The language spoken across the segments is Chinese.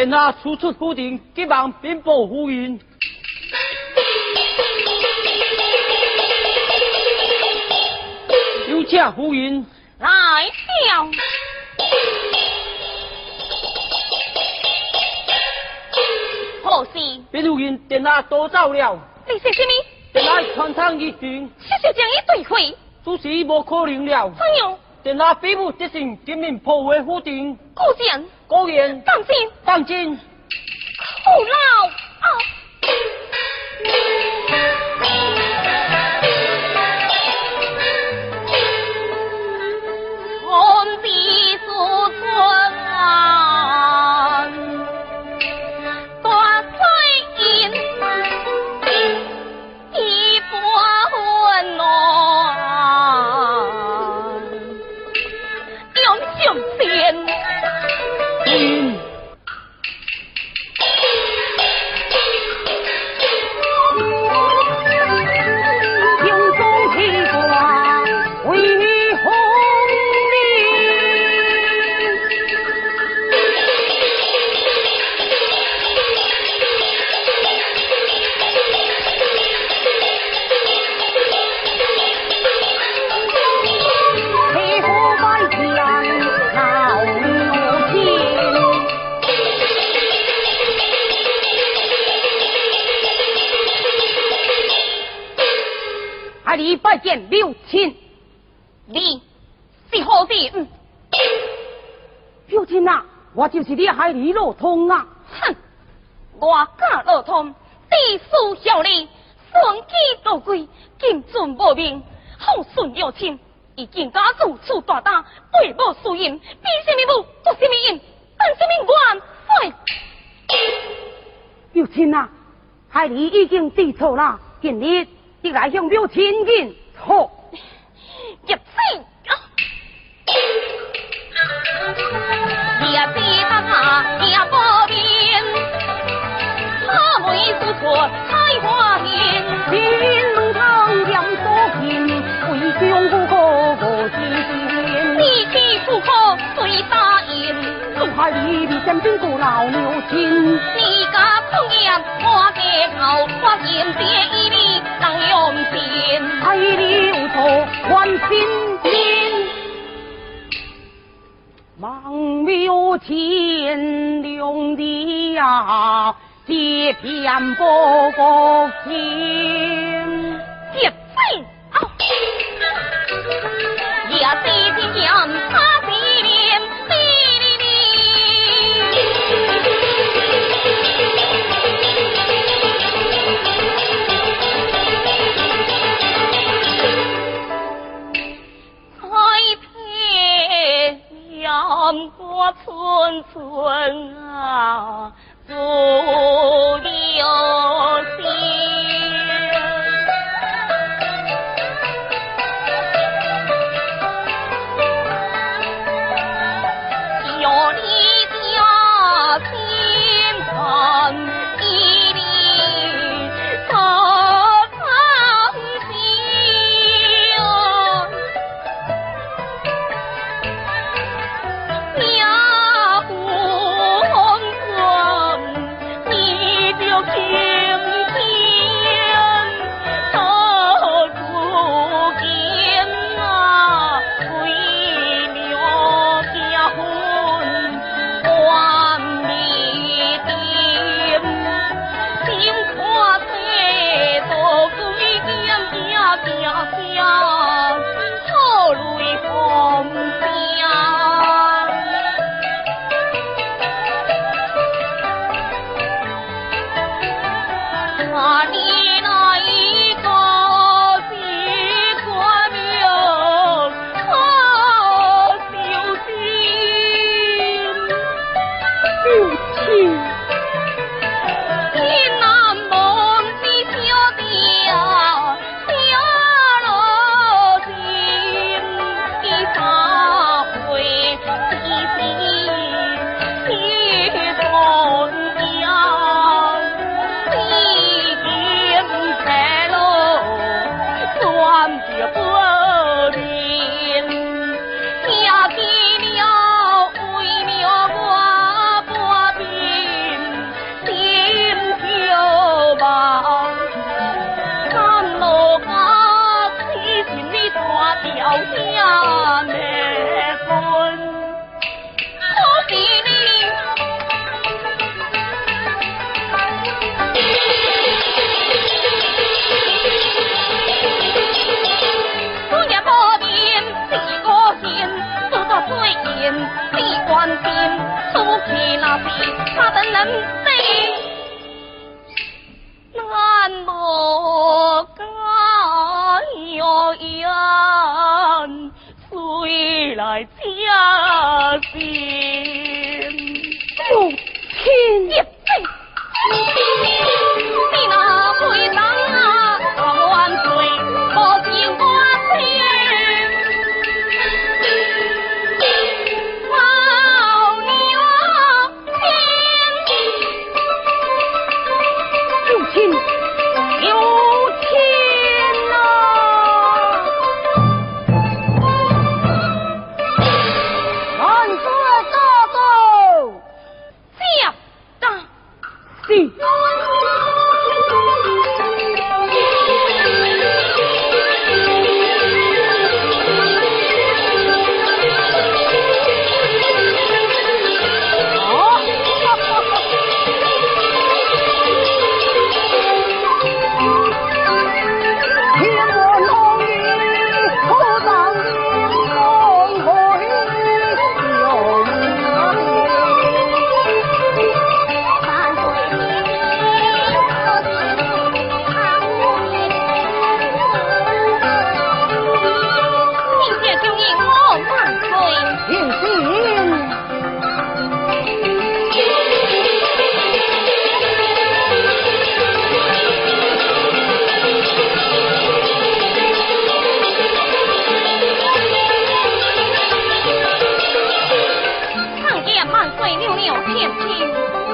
殿下初出府庭，急忙禀报夫人。有请夫人来了。何事？禀夫人，殿下多走了。你说什么？殿下传堂一军，小小将一对会，此事无可能了。怎样？殿下吩咐执行，今明破坏府庭。果然，果然，放心，放心。好老见刘亲，你是何人？刘亲啊，我就是你海里罗通啊！哼，我家罗通，地书效力，双击多贵，金尊无名，好顺有亲，已经家如此大胆，背无输赢，比什么武，做什么赢，等什么元帅？刘亲啊，海里已经知错了，今日。你来向表亲近，好，入声啊！也知他也不变，他没说错，才花言，天龙堂将所见，为将不可无知见，你欺不可最答应，东海里的将军过老牛亲，你家空言我给后，我言这一里。当用心，爱你无错，换心心。忙庙前亮的呀，这片不国情，接飞啊！也是天将。村村啊，足有在家乡，母。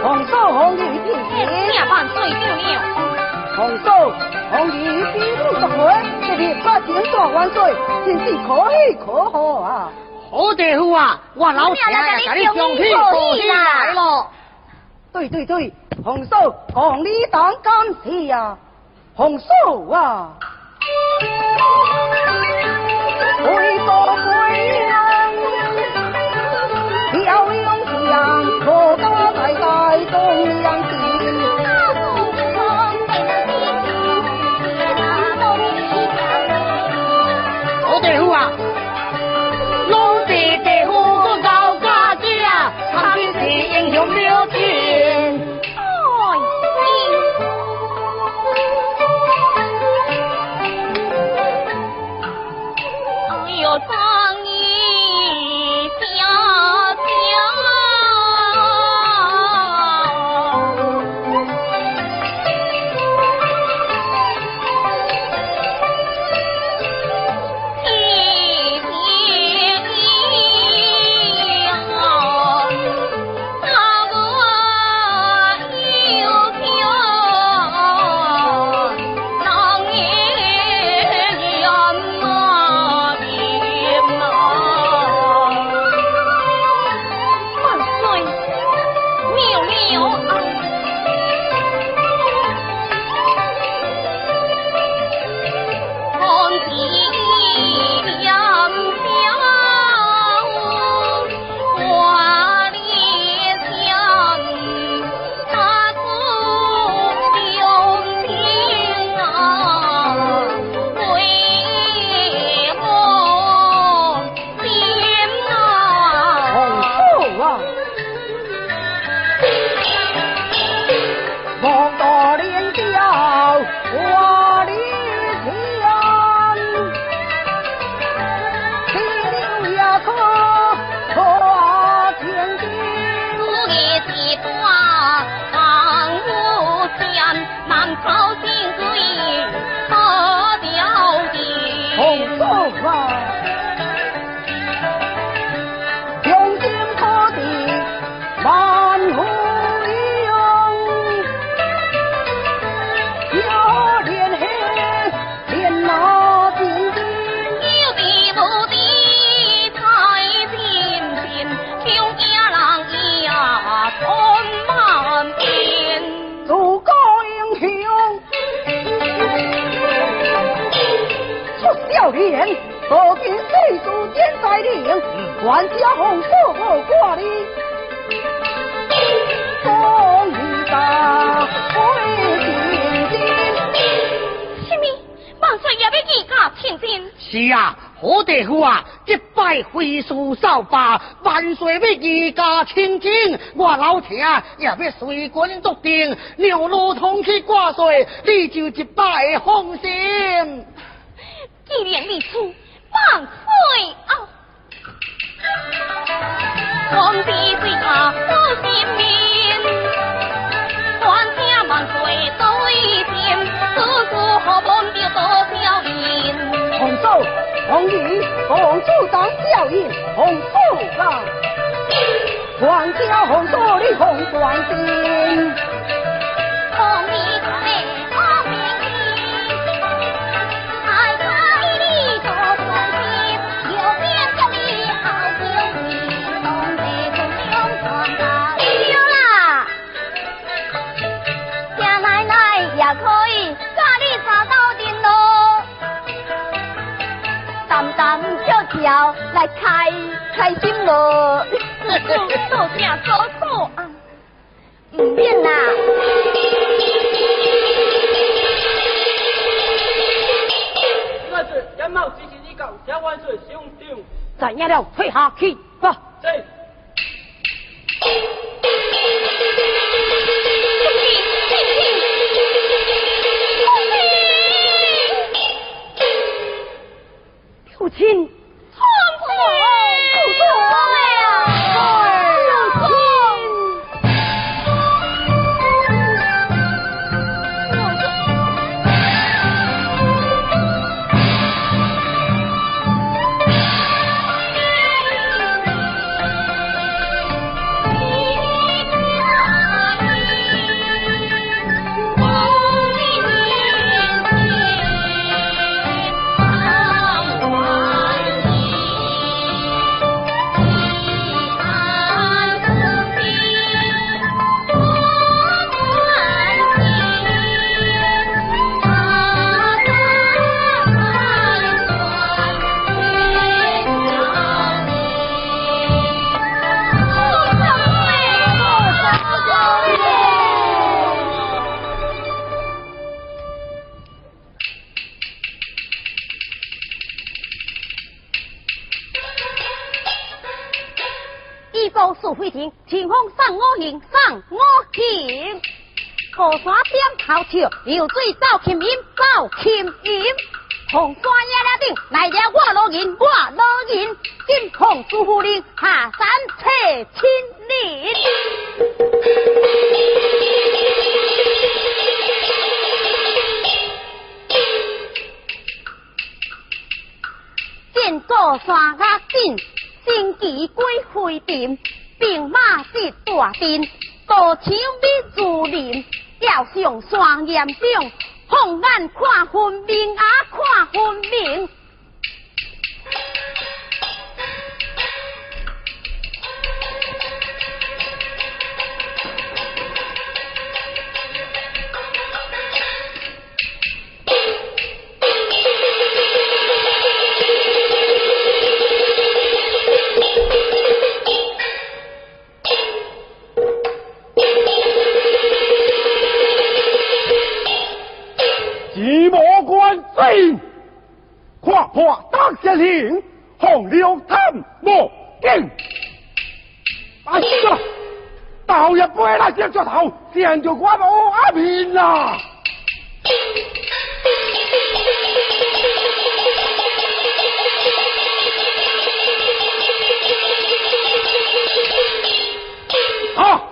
红嫂红衣比你万岁罪丢了。红嫂红衣比武十回，这里八千大万岁，真是可喜可贺啊！好大夫啊，我老爹呀，给你上天过喜了。对对对，红嫂红衣当干爹呀，红嫂啊。东。少年，如今岁数渐在龄，万家红说我挂你送一个回。什么？万岁也要家？是啊，好大夫啊！一拜会书扫把，万岁要一家亲亲。我老爹也要随军笃定，流路通去挂帅，你就一拜放心。既然你出万岁啊！皇帝对他不心命，官家万岁对天，叔叔何本就多孝言。红寿，红礼，红寿当孝言，红寿啊！皇家红寿你红冠巾，红礼可美。来开开心咯！做啥做错啊？唔变啦！万岁，杨茂执行已告，请万岁上朝。怎样了？退下去吧。对。父亲。河山点头笑，流水走琴音，走琴音。红山野了顶，来了我老人，我老人。金凤朱夫人下山采青林。见过山压顶，新奇归回殿。兵马是大阵，多枪比竹林，吊上双严兵，放眼看分明啊，看分明。令红流探莫惊，哎呀，倒一杯来接着头，见着我无阿面啦！啊，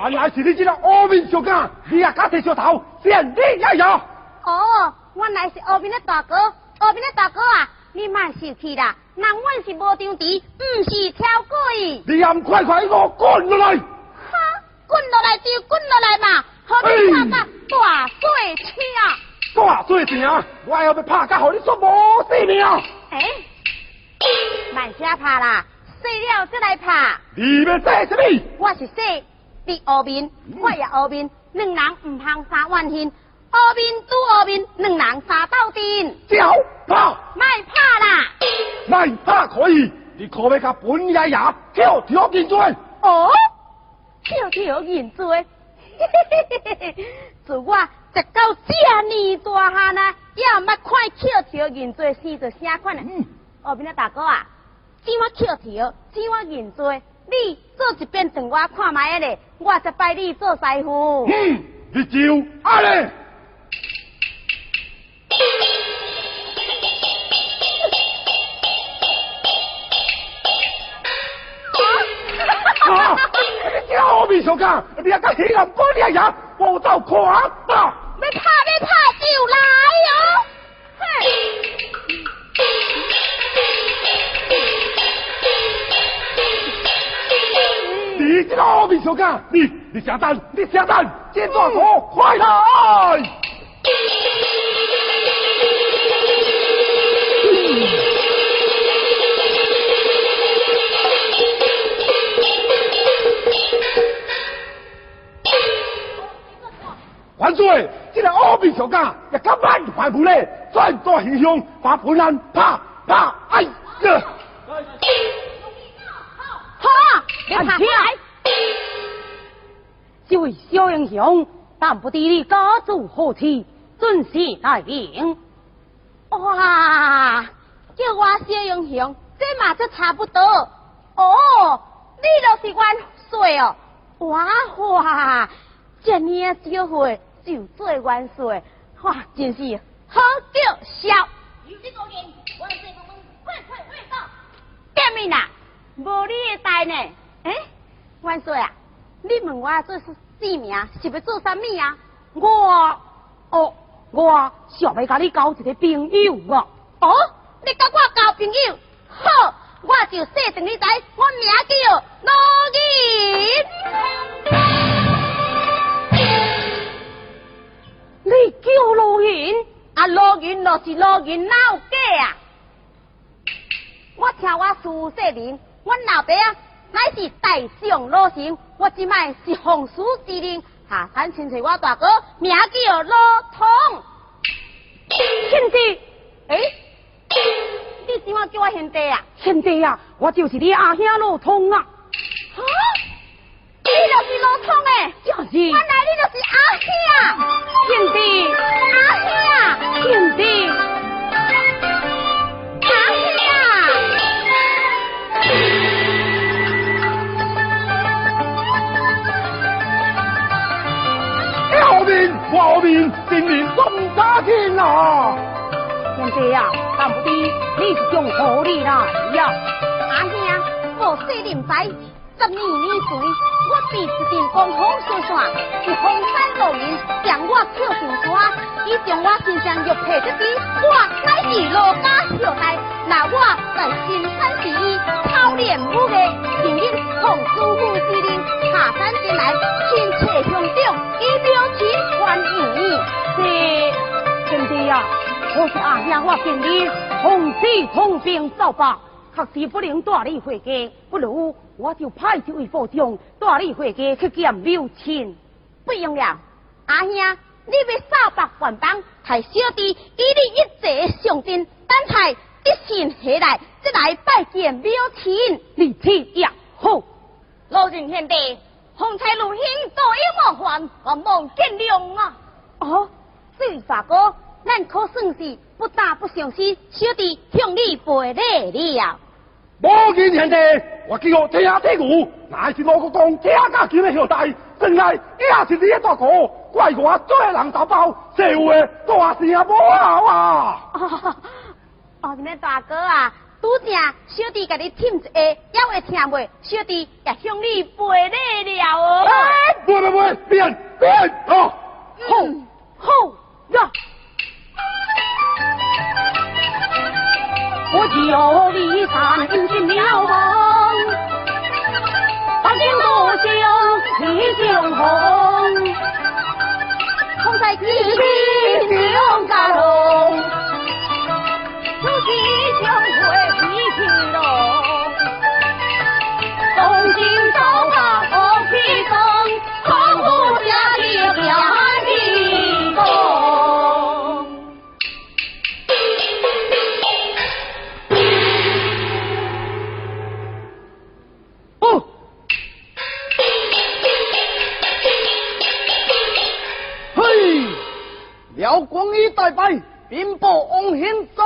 原来是你这个阿面小干，你也敢提着头，见你也有。哦，原来是阿面的大哥，阿面的大哥啊！你莫生气啦，人阮是无张持，唔是挑鬼。你还唔快快给我滚落来！哈，滚落来就滚落来嘛，好你拍个大水枪。大水枪，我要要拍个，好你说无性命。哎，慢些拍啦，死了再来拍。你要说什么？我是说，你后面，我也后面，两人唔通三万天。二面拄二面，两人三斗阵。脚怕，卖怕啦！卖怕可以，你可别甲本爷爷跳跳认罪。哦，跳跳认罪，自我直到这年大汉啊，也毋捌看跳跳认罪，生着啥款啊？后面的大哥啊，怎我捡条，怎我认罪。你做一遍等我看卖咧，我再拜你做师傅。嗯，你就安尼。啊！你这后面上讲，你还敢欺人不良人，我走狂吧！要怕要怕就来哦！你这个后面上讲，你你下蛋，你下蛋，见大哥，快来！万岁！这个阿弥陀佛也敢万怀不嘞，转大英雄把本人啪啪哎呀！好啊，你爬起来！这位小英雄，但不知你家族何妻，准是大名。哇，叫我小英雄，这嘛就差不多。哦，你就是万岁哦！哇哇！这年小岁就做元帅，哇，真是好叫笑。有这个人，万岁公公，快快快到！见面啦，无你的代呢？哎，万岁啊，你问我做是姓名，是要做啥物啊？我，哦，我想要甲你交一个朋友啊。哦，你甲我交朋友，好，我就说定你知，我名叫罗银。你叫罗云，啊罗云就是罗云老家啊！我听我师父说明，我老爸啊乃是大将罗成，我即卖是奉师之令下山亲找我大哥，名叫罗通。亲弟，诶，你怎么叫我兄弟啊？兄弟啊，我就是你阿兄罗通啊！啊！你就是老通诶，就是。原来你就是阿兄，兄弟，阿兄，兄弟，阿后面，后面，今年中家天啊！兄弟呀，但不知你是从何里来呀？阿兄，我细林仔，十年年岁，我被一阵狂风吹散，是风山路人将我跳上山，伊将我身上玉佩一支，我乃是罗家小弟，那我在新山第一，操练武艺，今日奉师傅之令下山前来，亲切乡长，以表情欢迎。是兄弟呀，我是阿兄，我敬你同死同病走吧，确实不能带你回家，不如我就派一位副将带你回家去见母亲。不用了，阿兄，你要扫白还帮，太小弟以你一节上阵，等待一心下来，再来拜见母亲。你去也好，老人兄弟，红彩路兄多有冒犯，我望见谅啊！哦，这位大哥，咱可算是不打不相识，小弟向你赔礼了。无见兄弟，我叫我听听鼓，乃是我个讲听家叫的后代，真来也是你的大哥，怪我做人头包，社会大事啊无好啊！哦，哦，你大哥啊，拄正小弟甲你听一下，也会听袂，小弟也向你赔礼了哦。不不不，变变哦！好，好呀！我叫李三引进了梦，八景多香喜相逢，红在一品两家中，光衣大败，兵部王兴在。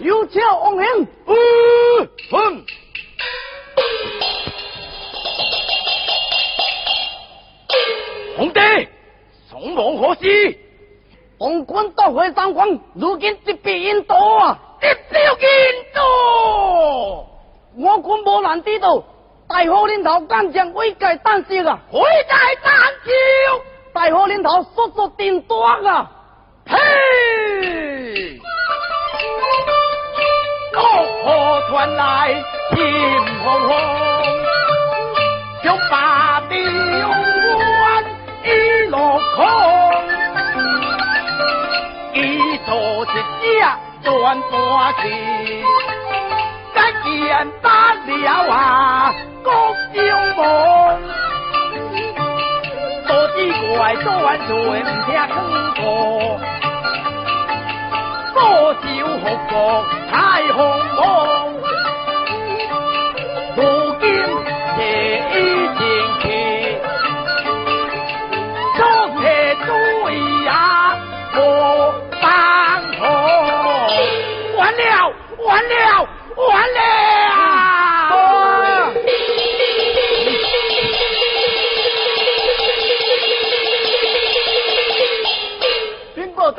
有请王兴。嗯哼，皇帝，从无何事？皇军夺回三关，如今即逼印度啊！直逼印度，我军无人知道。大火领头干将伟界胆识啊！伟在丹丘，大火领头速速定端啊！嘿！怒火传来心惶惶，将八地勇官一落空，一座一家断半去，敢见打了啊国中梦，多奇怪多万岁唔听更多。多少学国太洪荒，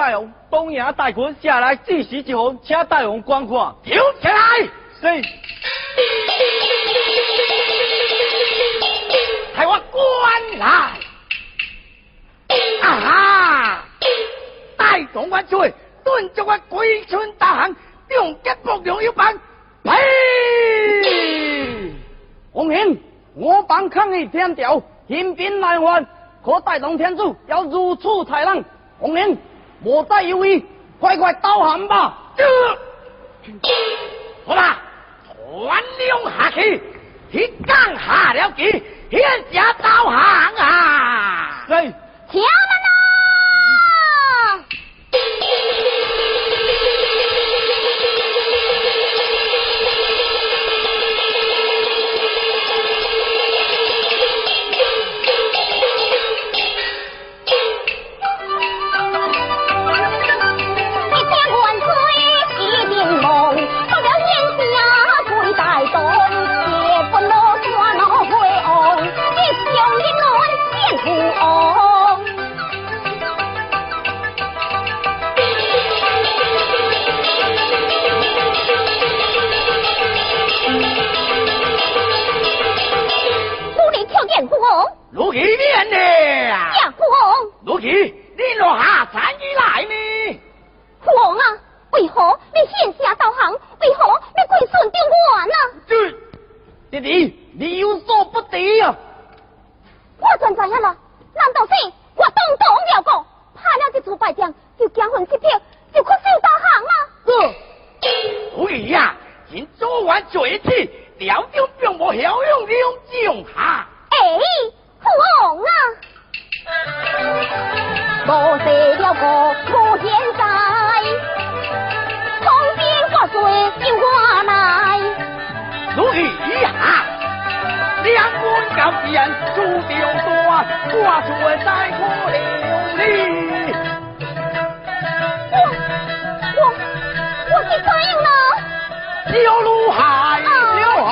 大王东爷大军下来聚集一方，请大王观看。跳起来！是。台湾关来！啊哈！大王万岁！顿足我鬼村大行，用吉布用一棒，呸！王兄，我帮抗议天条，引兵来还，可大龙天柱要如此豺狼，王兄。莫再犹豫，快快刀砍吧！好啦，传令下去，去江下了旗，现下刀砍啊！是。请了啦！挑战富翁，如其面呢？呀富翁，如其，你落下参与来呢？富翁啊，为何你现下导航？为何你归顺着我呢？这弟弟，你有所不知啊！我怎知影啦？难道是我东东了过，拍了这出败仗，就惊魂失魄，就屈手导航啊？这所以呀，今昨晚最起，了就并无效用利用用下。哎，富翁啊！了个无现在，从边挂水又我来。如其呀，两官交之人注定多，挂出在可了你。我我我是答应了。小路海了啊！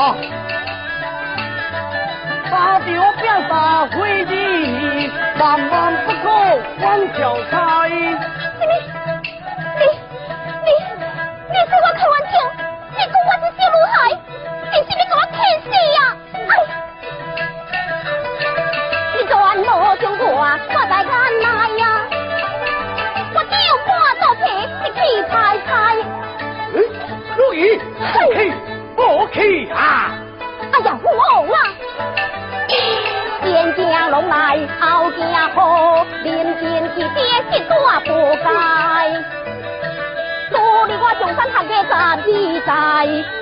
大雕变大灰地，万万不可往脚猜。你你你你是我开玩笑，你讲我是小女孩，你是你给我骗死呀？哎，你转无将我我在眼内呀，我只有半道皮，你气猜猜。如意，不气不气啊！是爹是大不该。努力我上山学嘅十二载，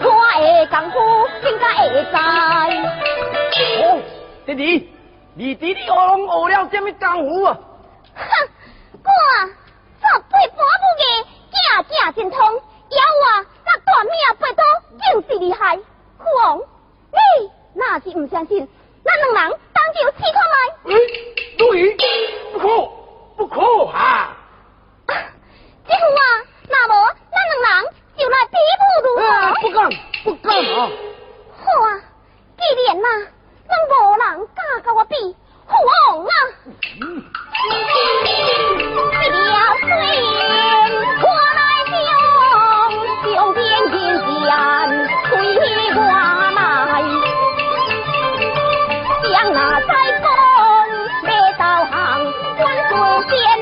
我的功夫应该会知。哦，弟弟，你弟弟学拢学了什么功夫啊？哼，我十岁半母嘅架架精通，要我那短命背刀更是厉害。父王，你那是唔相信，咱两人当就试看来。哎，如意，不可不可啊！啊，这副啊，那无咱两人就来比武如何？啊，不敢，不敢啊！好啊，既然嘛，咱无人敢跟我比，好啊！一条水，我来浇，浇边天下推光。Wolfie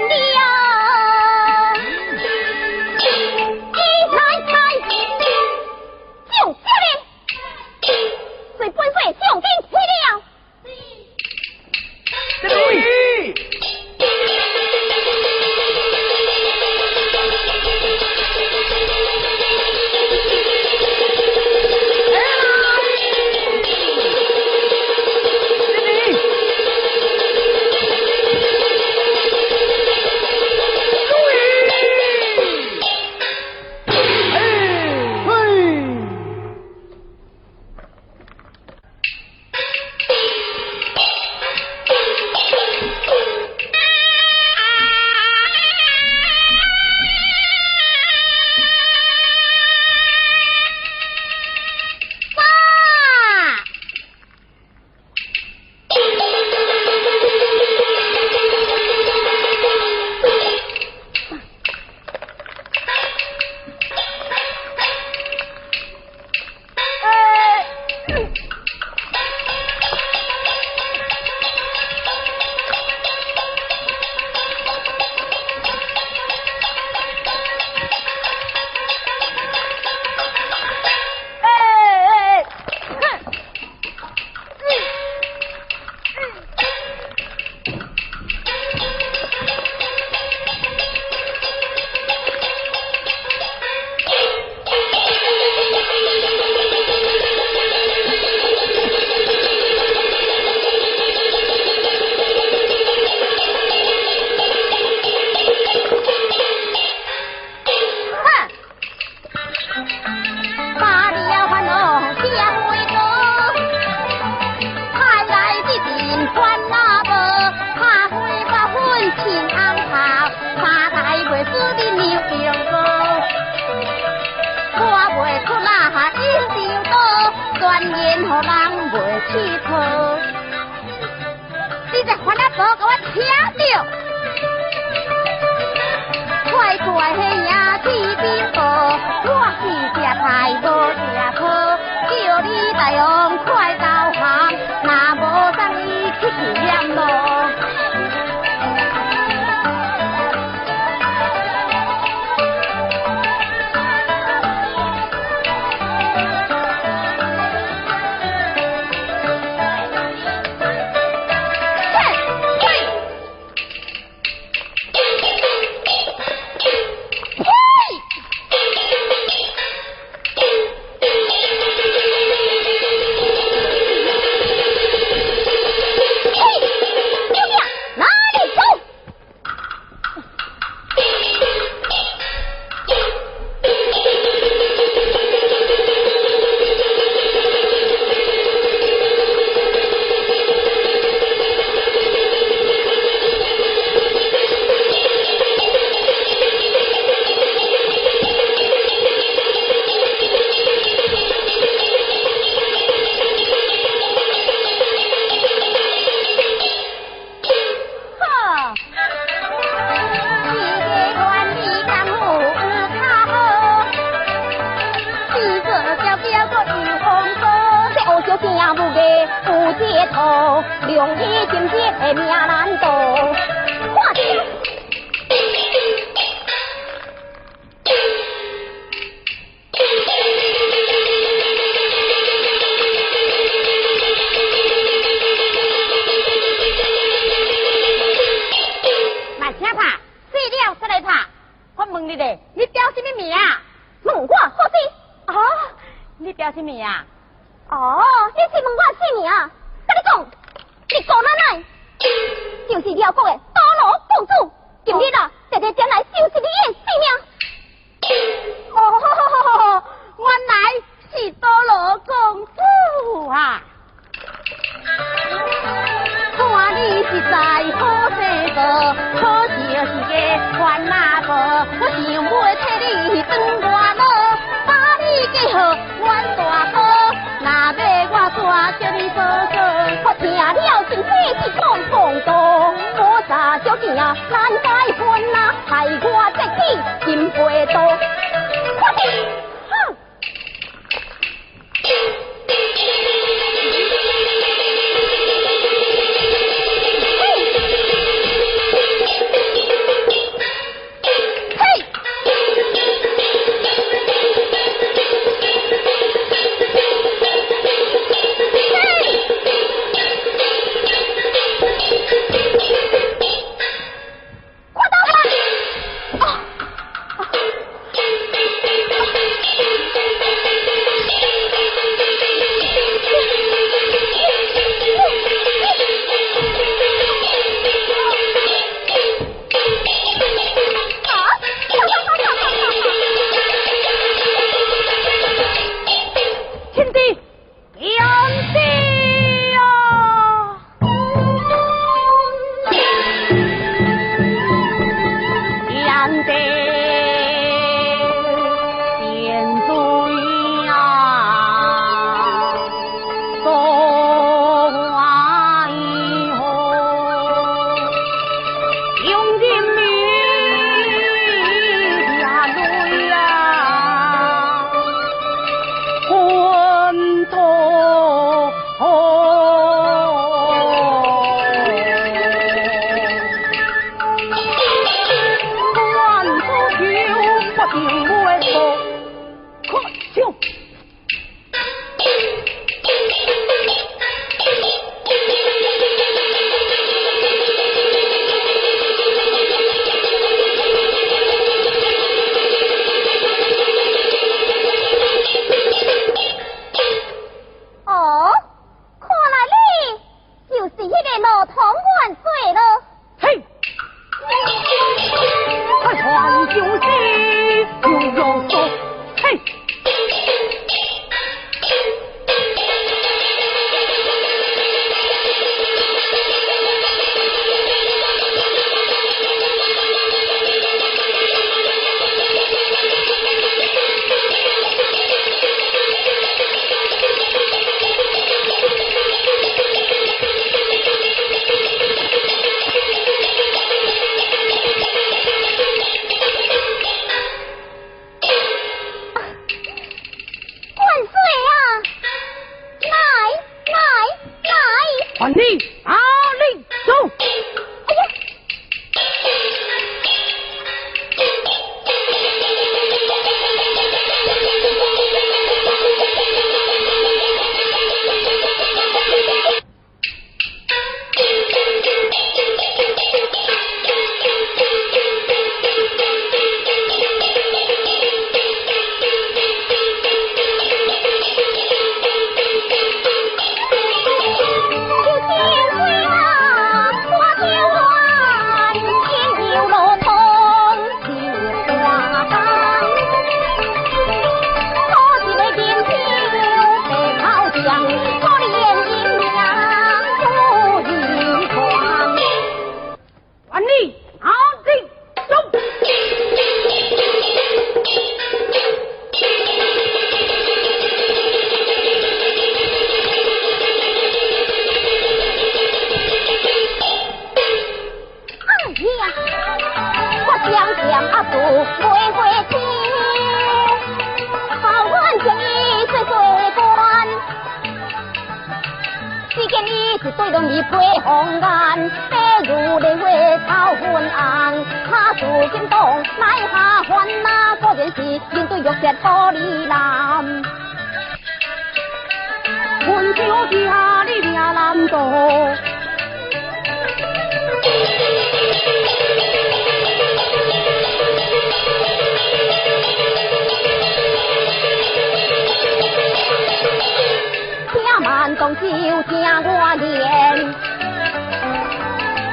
我言，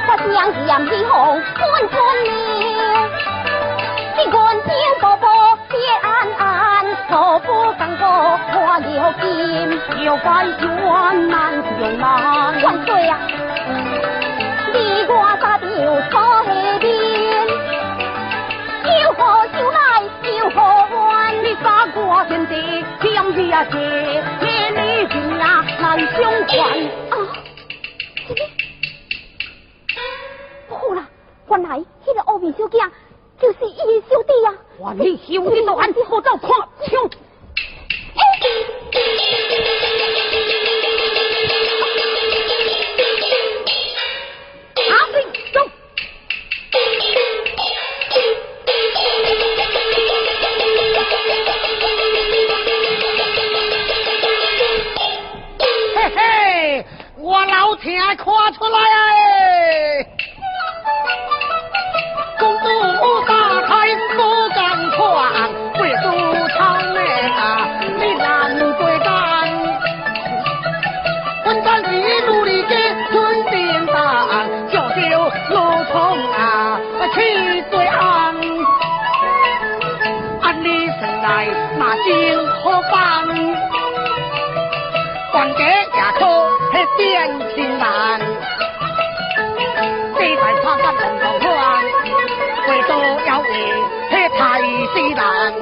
我将剑起红冠冠冕，一冠金宝宝别安安，错不干过花了金，有百冤难将难。万岁呀！你我杀掉错下边，有何就来有何还？你杀过天地，将日啊谢。难相还啊！不好啦，原，来，那个乌面小姐就是伊的小弟呀。我你兄弟都安好走看枪。老天看出来哎！公主打开不敢闯，贵族朝内啊，你难对干。混战是努力的村边上，小酒如同啊去对岸。按你生来那金何方？还给牙科。变情难，这在他山人同款，为多要为这太西难，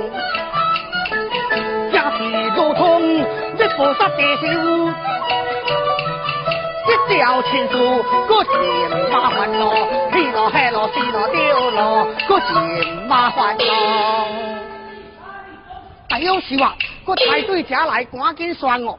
家是如同一菩萨地修，一条情书搁嫌麻烦咯，去咯黑咯死咯丢咯，搁嫌麻烦咯。但有时话，搁排队车来，赶紧算我。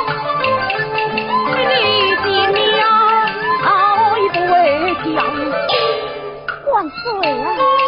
万岁啊！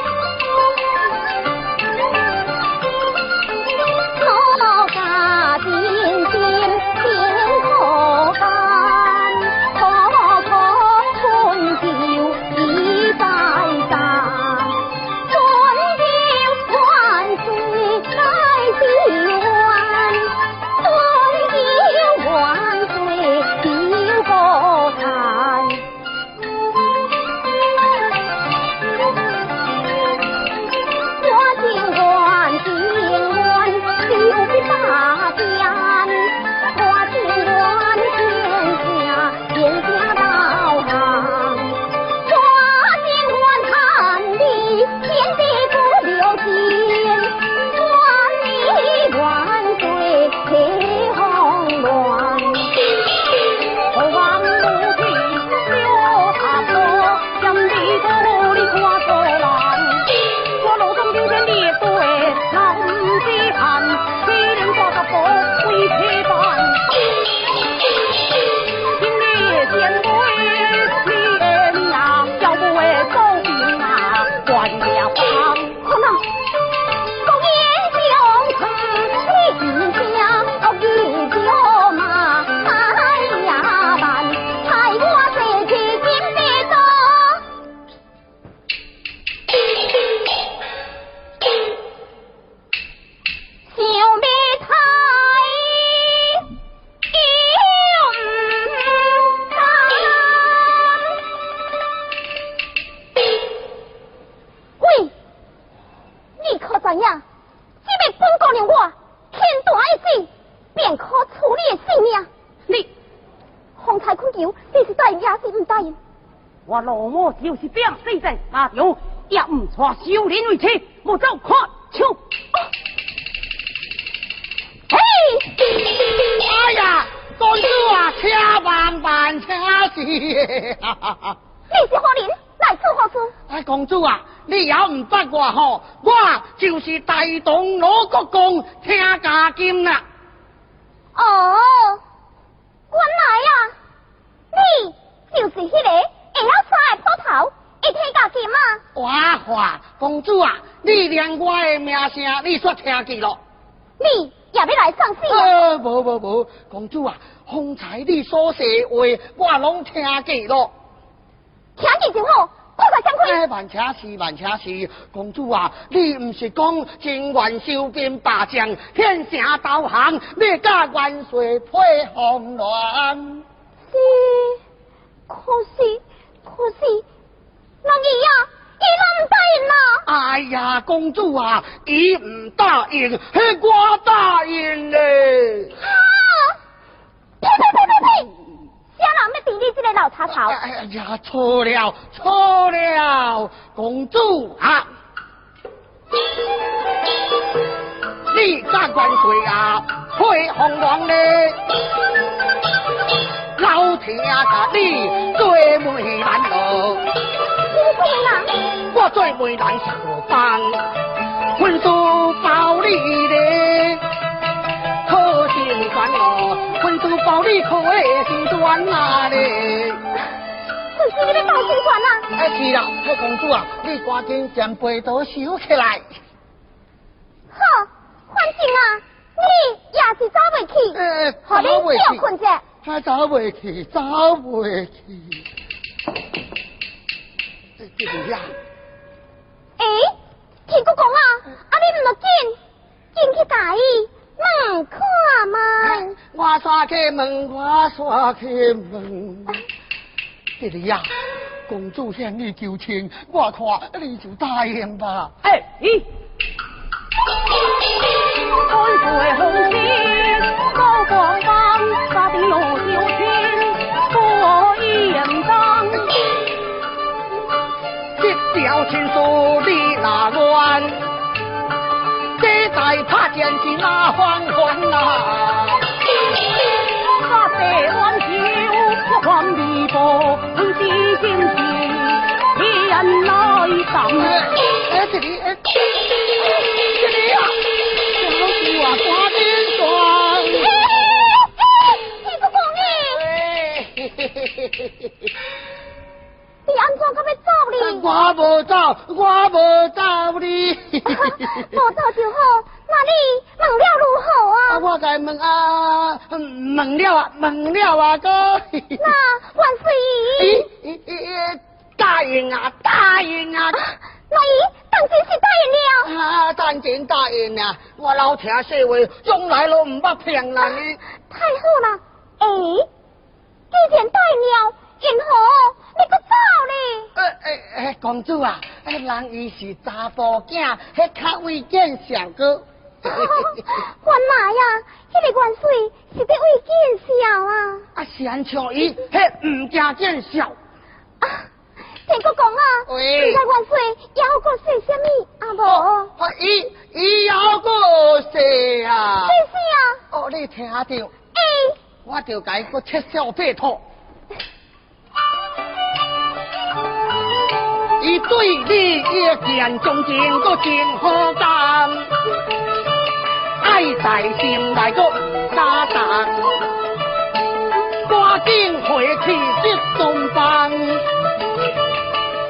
唔错修炼为妻，莫走看枪。嘿，哎呀，公主啊，千万万请是。你是何人？来此何事？哎，公主啊，你也唔八我吼，我就是大东罗国公听家金啦。哦，原来啊，你就是迄个会晓耍的秃头，会听到金啊？哇哇，公主啊，你连我的名声你煞听见了？你也要来上戏啊？呃，无无无，公主啊，方才你所说话，我拢听见了。听见就好，快快相开。哎，万且是万且是，公主啊，你唔是讲情愿收兵霸将，天下导航，你甲元帅配红鸾？是，可是可是，那伊呀，伊拢唔答应啦。哎呀，公主啊，伊唔答应，系我答应嘞。啊！呸呸呸呸呸！家人要敌你这个老叉头。哎呀，错了错了，公主啊！你家元帅啊，配红王嘞！老天啊，你做媒难咯！我最为难是何方？婚书包你嘞，可心酸哦！婚书包你可会心酸啊嘞！可是你要报心酸啊！哎，是啦，我公主啊，你赶紧将被单收起来。好，反正啊，你也是走袂去，困者。他走袂去，走袂去。这个呀，诶，天哥公啊，啊你唔落紧，进去大意问看嘛。我刷开门，我刷开门。这个呀，公主向你求情，我看你就答应吧。哎，咦，万岁红旗这表情书你哪乱？这在怕见是哪黄昏呐？他得挽救我黄泥波，红旗心情天来上。哎，这里，哎，这里呀，小主啊，赶紧装。天公公你，嘿嘿嘿嘿嘿嘿你安怎咁要我无走，我无走你。无走就好，那你问了如何啊，啊？我该问啊，问了啊，问了啊哥。那万岁咦咦咦，答应啊，答应啊。那伊当真是答应了？啊，当真答应啊！我老听说话，从来都唔捌骗人的。太好了！诶，既然答应了，因何你搁走哩？诶诶诶，公主啊，诶，人伊是查甫囝，迄较为见小哥。原来呀，迄个元帅是在为见笑啊！啊，是安像伊，迄唔惊见笑。啊，天国公啊，喂现在元帅也有个说什么啊无？啊，伊伊有个说啊。说啥啊，哦，你听着，诶，我就甲伊个切小白兔。伊对你一见钟情，个真好感，爱在心内个打荡，赶紧回去这东房，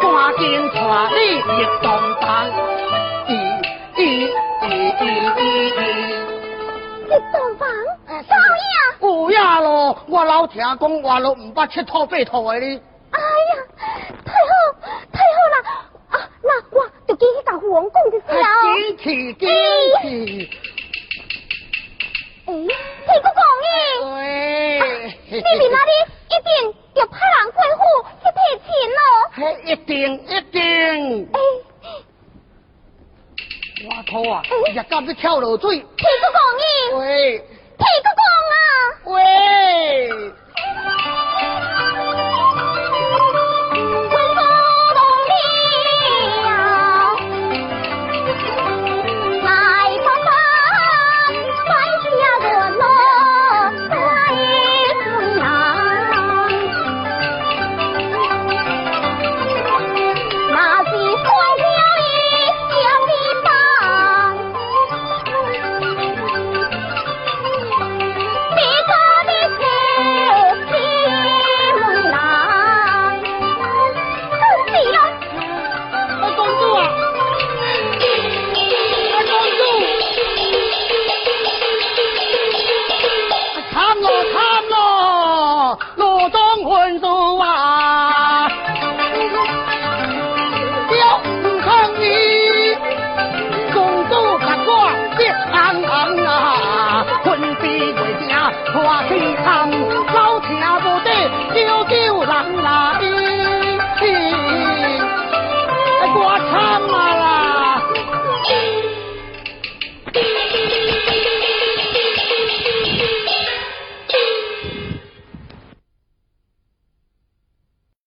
赶紧带你入洞房，咦咦咦洞房少爷！有呀咯，我老听讲，话咯唔捌七套八套的呢。哎呀，太好太好啦！啊，那我就继续甲父王讲就是了。坚持坚持。诶，天公公咦？喂，你明仔日一定要派人过府去提亲咯。嘿，一定一定。哎，我靠啊，也敢要跳落水。天公公咦？喂天公公啊！喂，